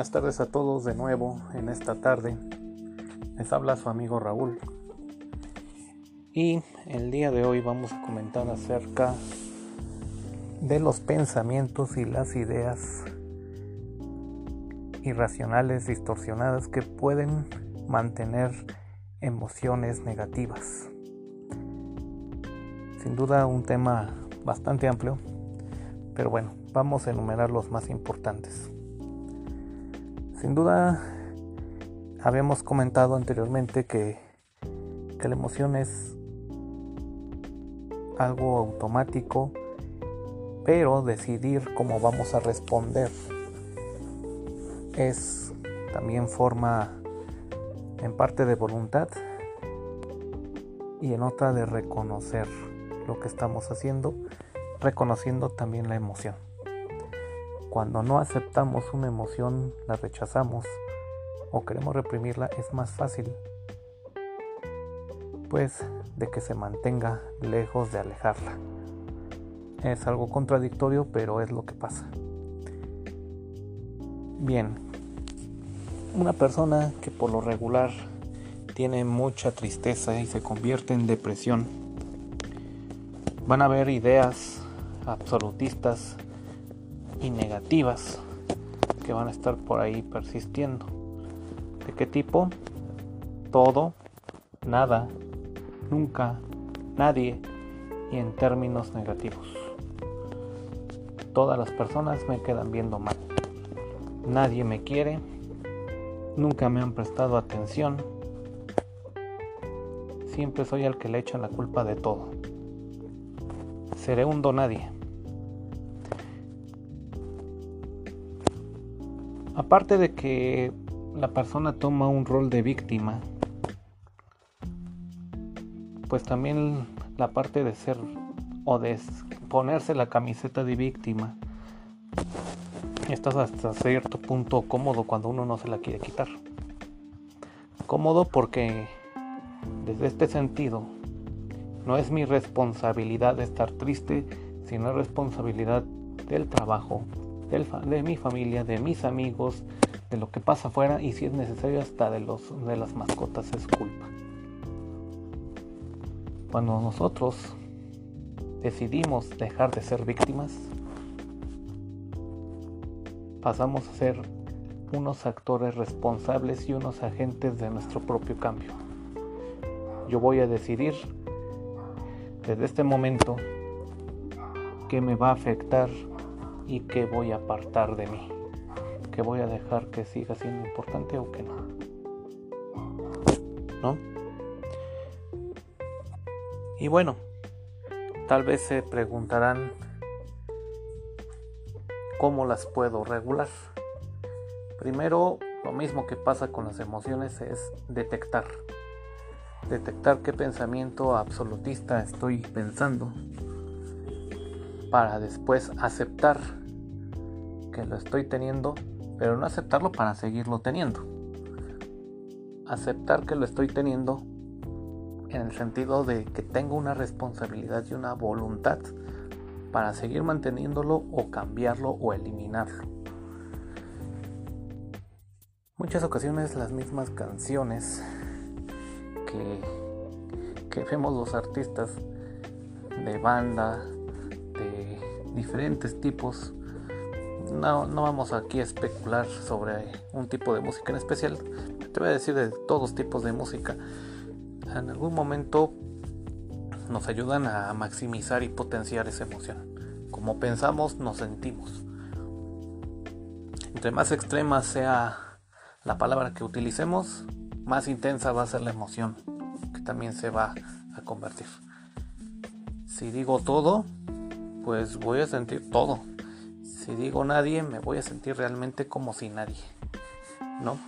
buenas tardes a todos de nuevo en esta tarde. Les habla su amigo Raúl. Y el día de hoy vamos a comentar acerca de los pensamientos y las ideas irracionales distorsionadas que pueden mantener emociones negativas. Sin duda un tema bastante amplio, pero bueno, vamos a enumerar los más importantes. Sin duda, habíamos comentado anteriormente que, la emoción es algo automático, pero decidir cómo vamos a responder es también forma en parte de voluntad y en otra de reconocer lo que estamos haciendo, reconociendo también la emoción. Cuando no aceptamos una emoción, la rechazamos o queremos reprimirla, es más fácil pues de que se mantenga lejos de alejarla. Es algo contradictorio, pero es lo que pasa. Bien, una persona que por lo regular tiene mucha tristeza y se convierte en depresión, van a haber ideas absolutistas y negativas que van a estar por ahí persistiendo. ¿De qué tipo? Todo, nada, nunca, nadie y en términos negativos. Todas las personas me quedan viendo mal. Nadie me quiere, nunca me han prestado atención. Siempre soy el que le echan la culpa de todo. Seré un nadie Aparte de que la persona toma un rol de víctima, pues también la parte de ser o de ponerse la camiseta de víctima, estás hasta cierto punto cómodo cuando uno no se la quiere quitar. Cómodo porque desde este sentido no es mi responsabilidad estar triste, sino es responsabilidad del trabajo, de mi familia, de mis amigos, de lo que pasa afuera y si es necesario hasta de, los, de las mascotas es culpa. Cuando nosotros decidimos dejar de ser víctimas, pasamos a ser unos actores responsables y unos agentes de nuestro propio cambio. Yo voy a decidir desde este momento qué me va a afectar y qué voy a apartar de mí, qué voy a dejar que siga siendo importante o que no. ¿No? Y bueno, tal vez se preguntarán cómo las puedo regular. Primero, lo mismo que pasa con las emociones es detectar. Detectar qué pensamiento absolutista estoy pensando para después aceptar que lo estoy teniendo, pero no aceptarlo para seguirlo teniendo. Aceptar que lo estoy teniendo en el sentido de que tengo una responsabilidad y una voluntad para seguir manteniéndolo o cambiarlo o eliminarlo. Muchas ocasiones las mismas canciones que, que vemos los artistas de banda, de diferentes tipos, no, no vamos aquí a especular sobre un tipo de música en especial. Te voy a decir de todos tipos de música. En algún momento nos ayudan a maximizar y potenciar esa emoción. Como pensamos, nos sentimos. Entre más extrema sea la palabra que utilicemos, más intensa va a ser la emoción que también se va a convertir. Si digo todo, pues voy a sentir todo si digo nadie, me voy a sentir realmente como si nadie, ¿no?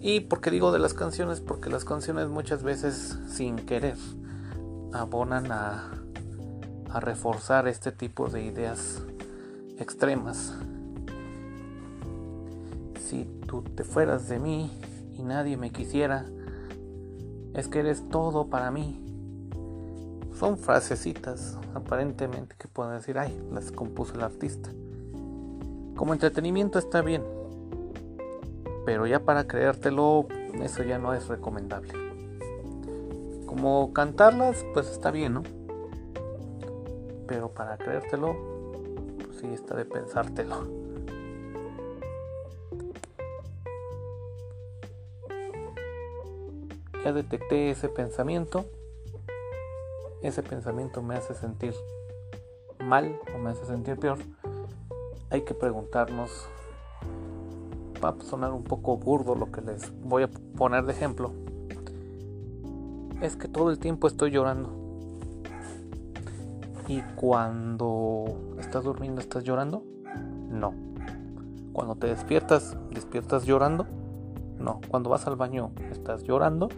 Y porque digo de las canciones, porque las canciones muchas veces sin querer abonan a, a reforzar este tipo de ideas extremas. Si tú te fueras de mí y nadie me quisiera, es que eres todo para mí son frasecitas aparentemente que pueden decir, ay, las compuso el artista. Como entretenimiento está bien, pero ya para creértelo, eso ya no es recomendable. Como cantarlas, pues está bien, ¿no? Pero para creértelo, pues sí está de pensártelo. Ya detecté ese pensamiento. Ese pensamiento me hace sentir mal o me hace sentir peor. Hay que preguntarnos va a sonar un poco burdo lo que les voy a poner de ejemplo, es que todo el tiempo estoy llorando. Y cuando estás durmiendo, ¿estás llorando? No. Cuando te despiertas, ¿despiertas llorando? No. Cuando vas al baño, ¿estás llorando?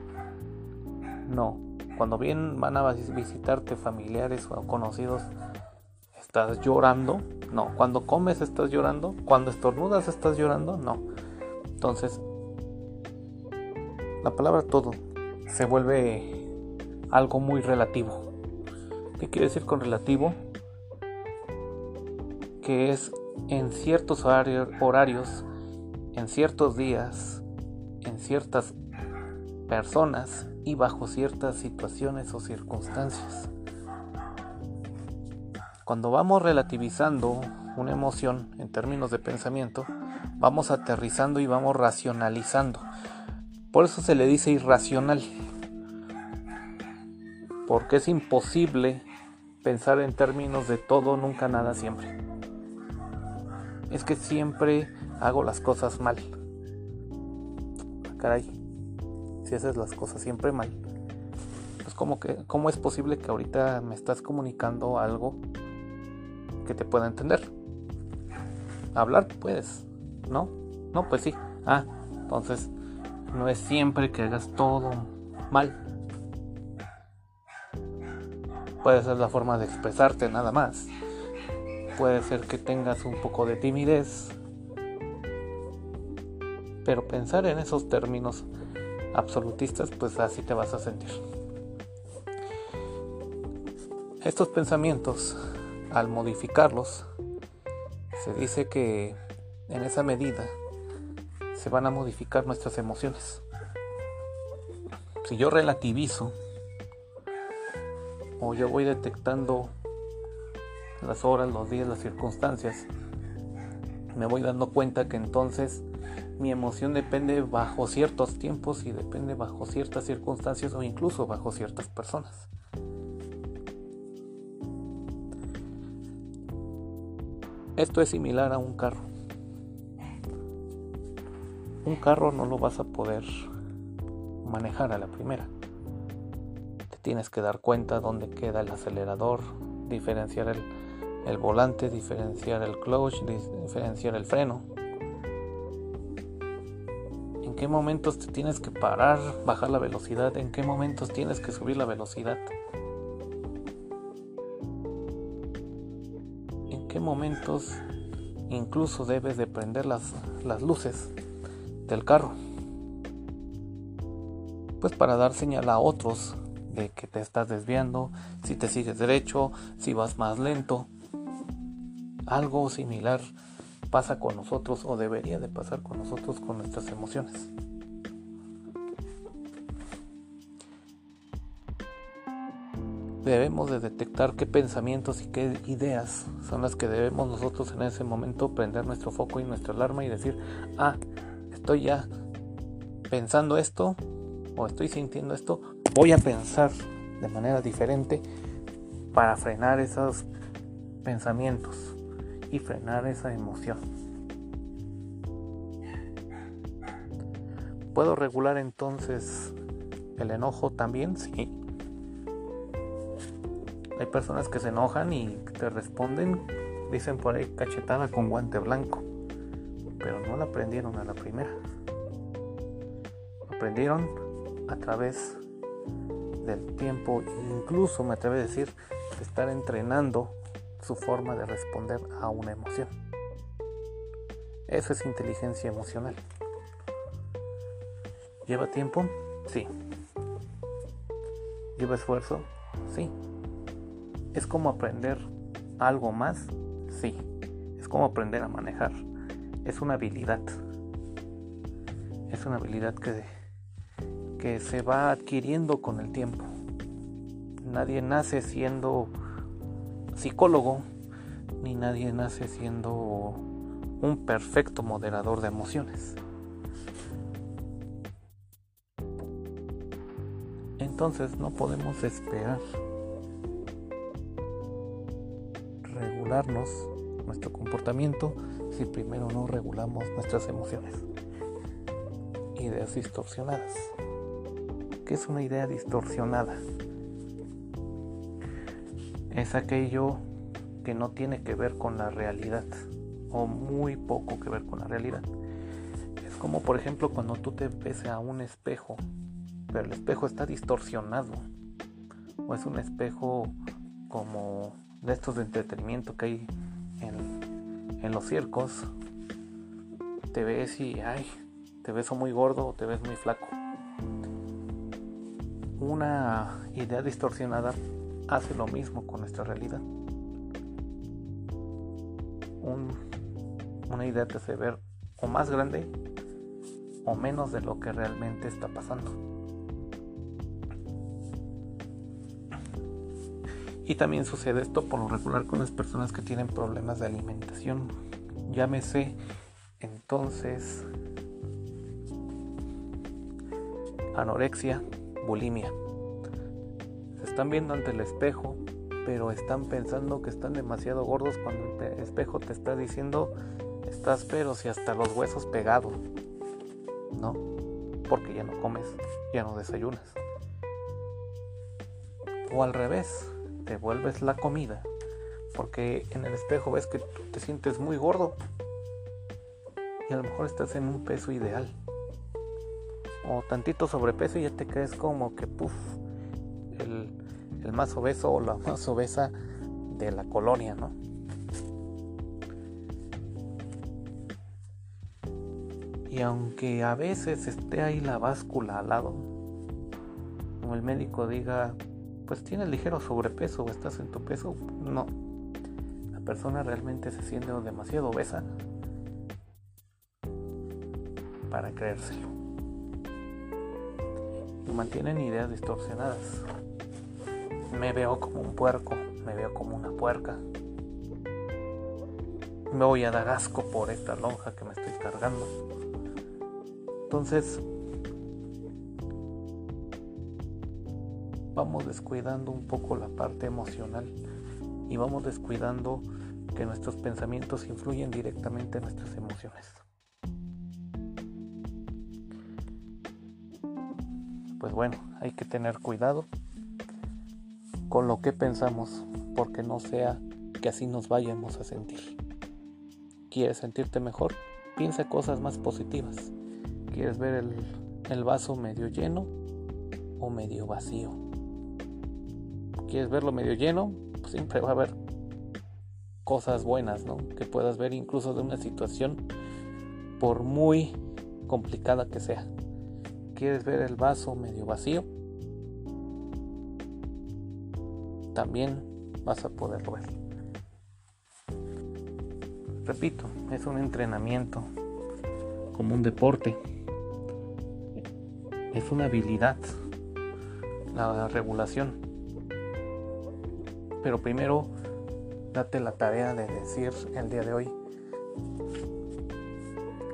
No. Cuando bien van a visitarte familiares o conocidos, ¿estás llorando? No. Cuando comes, ¿estás llorando? Cuando estornudas, ¿estás llorando? No. Entonces, la palabra todo se vuelve algo muy relativo. ¿Qué quiere decir con relativo? Que es en ciertos horarios, en ciertos días, en ciertas personas y bajo ciertas situaciones o circunstancias. Cuando vamos relativizando una emoción en términos de pensamiento, vamos aterrizando y vamos racionalizando. Por eso se le dice irracional. Porque es imposible pensar en términos de todo, nunca, nada, siempre. Es que siempre hago las cosas mal. Ah, caray, si haces las cosas siempre mal. Pues como que, ¿cómo es posible que ahorita me estás comunicando algo que te pueda entender? Hablar puedes, ¿no? No, pues sí. Ah, entonces no es siempre que hagas todo mal. Puede ser la forma de expresarte nada más. Puede ser que tengas un poco de timidez. Pero pensar en esos términos absolutistas, pues así te vas a sentir. Estos pensamientos, al modificarlos, se dice que en esa medida se van a modificar nuestras emociones. Si yo relativizo o yo voy detectando las horas, los días, las circunstancias, me voy dando cuenta que entonces mi emoción depende bajo ciertos tiempos y depende bajo ciertas circunstancias o incluso bajo ciertas personas. Esto es similar a un carro. Un carro no lo vas a poder manejar a la primera. Te tienes que dar cuenta dónde queda el acelerador, diferenciar el, el volante, diferenciar el clutch, diferenciar el freno. En qué momentos te tienes que parar, bajar la velocidad, en qué momentos tienes que subir la velocidad. momentos incluso debes de prender las, las luces del carro. Pues para dar señal a otros de que te estás desviando, si te sigues derecho, si vas más lento. Algo similar pasa con nosotros o debería de pasar con nosotros con nuestras emociones. debemos de detectar qué pensamientos y qué ideas son las que debemos nosotros en ese momento prender nuestro foco y nuestra alarma y decir, ah, estoy ya pensando esto o estoy sintiendo esto, voy a pensar de manera diferente para frenar esos pensamientos y frenar esa emoción. ¿Puedo regular entonces el enojo también? Sí. Hay personas que se enojan y te responden, dicen por ahí cachetada con guante blanco, pero no la aprendieron a la primera. Aprendieron a través del tiempo, incluso me atrevo a decir, de estar entrenando su forma de responder a una emoción. Eso es inteligencia emocional. ¿Lleva tiempo? Sí. ¿Lleva esfuerzo? Sí. ¿Es como aprender algo más? Sí. Es como aprender a manejar. Es una habilidad. Es una habilidad que, que se va adquiriendo con el tiempo. Nadie nace siendo psicólogo, ni nadie nace siendo un perfecto moderador de emociones. Entonces no podemos esperar regularnos nuestro comportamiento si primero no regulamos nuestras emociones. Ideas distorsionadas. ¿Qué es una idea distorsionada? Es aquello que no tiene que ver con la realidad o muy poco que ver con la realidad. Es como por ejemplo cuando tú te ves a un espejo, pero el espejo está distorsionado. O es un espejo como de estos de entretenimiento que hay en, en los circos. Te ves y, ay, te ves muy gordo o te ves muy flaco. Una idea distorsionada hace lo mismo con nuestra realidad. una idea te hace ver o más grande o menos de lo que realmente está pasando. Y también sucede esto por lo regular con las personas que tienen problemas de alimentación. Llámese entonces anorexia, bulimia. Están viendo ante el espejo, pero están pensando que están demasiado gordos cuando el espejo te está diciendo estás pero si hasta los huesos pegados. ¿No? Porque ya no comes, ya no desayunas. O al revés, te vuelves la comida. Porque en el espejo ves que te sientes muy gordo. Y a lo mejor estás en un peso ideal. O tantito sobrepeso y ya te crees como que, puff, el, el más obeso o la más obesa de la colonia, ¿no? Y aunque a veces esté ahí la báscula al lado, como el médico diga, pues tienes ligero sobrepeso o estás en tu peso, no. La persona realmente se siente demasiado obesa para creérselo. Y mantienen ideas distorsionadas. Me veo como un puerco, me veo como una puerca. Me voy a dar asco por esta lonja que me estoy cargando. Entonces, vamos descuidando un poco la parte emocional y vamos descuidando que nuestros pensamientos influyen directamente en nuestras emociones. Pues bueno, hay que tener cuidado con lo que pensamos porque no sea que así nos vayamos a sentir. ¿Quieres sentirte mejor? Piensa cosas más positivas. ¿Quieres ver el, vaso medio lleno o medio vacío? quieres verlo medio lleno, pues siempre va a haber cosas buenas, ¿no? Que puedas ver incluso de una situación por muy complicada que sea. ¿Quieres ver el vaso medio vacío? También vas a poderlo ver. Repito, es un entrenamiento como un deporte. Es una habilidad la regulación pero primero date la tarea de decir el día de hoy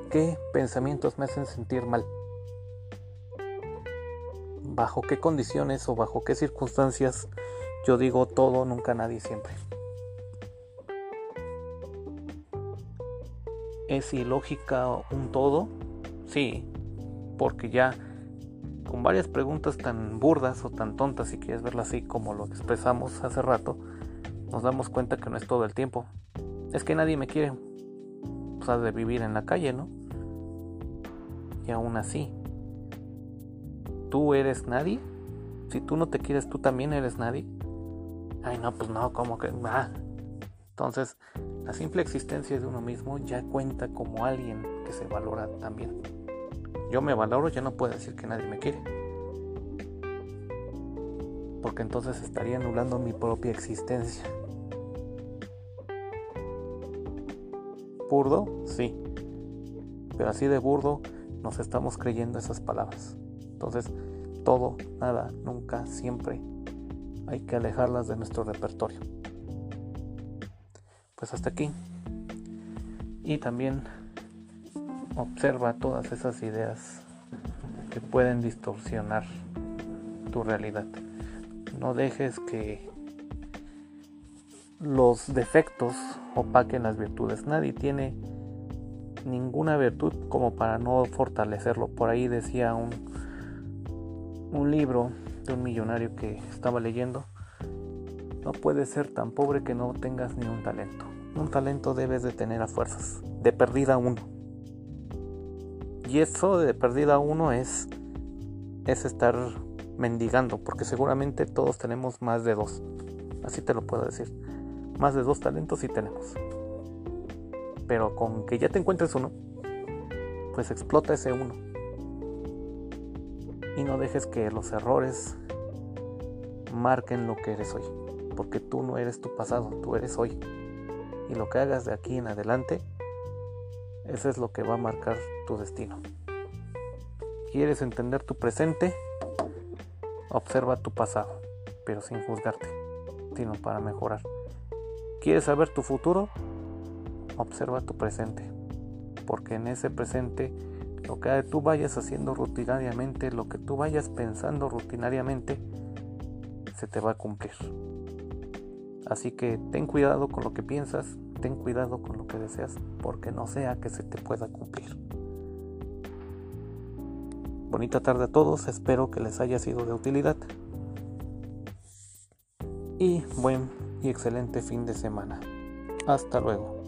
qué pensamientos me hacen sentir mal. Bajo qué condiciones o bajo qué circunstancias yo digo todo, nunca nadie, siempre. ¿Es ilógica un todo? Sí, porque ya con varias preguntas tan burdas o tan tontas, si quieres verlo así como lo expresamos hace rato, nos damos cuenta que no es todo el tiempo. Es que nadie me quiere, pues de vivir en la calle, ¿no? Y aún así, ¿tú eres nadie? Si tú no te quieres, tú también eres nadie. Ay, no, pues no, como que... Ah. Entonces, la simple existencia de uno mismo ya cuenta como alguien que se valora también yo me valoro, ya no puedo decir que nadie me quiere. Porque entonces estaría anulando mi propia existencia. burdo? Sí. Pero así de burdo nos estamos creyendo esas palabras. Entonces, todo, nada, nunca, siempre hay que alejarlas de nuestro repertorio. Pues hasta aquí. Y también observa todas esas ideas que pueden distorsionar tu realidad. No dejes que los defectos opaquen las virtudes. Nadie tiene ninguna virtud como para no fortalecerlo. Por ahí decía un, un libro de un millonario que estaba leyendo. No puedes ser tan pobre que no tengas ni un talento. Un talento debes de tener a fuerzas. De perdida uno. Y eso de perdida uno es, es estar mendigando. Porque seguramente todos tenemos más de dos. Así te lo puedo decir. Más de dos talentos sí tenemos. Pero con que ya te encuentres uno, pues explota ese uno. Y no dejes que los errores marquen lo que eres hoy. Porque tú no eres tu pasado, tú eres hoy. Y lo que hagas de aquí en adelante, eso es lo que va a marcar tu destino. ¿Quieres entender tu presente? Observa tu pasado, pero sin juzgarte, sino para mejorar. ¿Quieres saber tu futuro? Observa tu presente, porque en ese presente lo que tú vayas haciendo rutinariamente, lo que tú vayas pensando rutinariamente, se te va a cumplir. Así que ten cuidado con lo que piensas, ten cuidado con lo que deseas, porque no sea que se te pueda cumplir. Bonita tarde a todos, espero que les haya sido de utilidad. Y buen y excelente fin de semana. Hasta luego.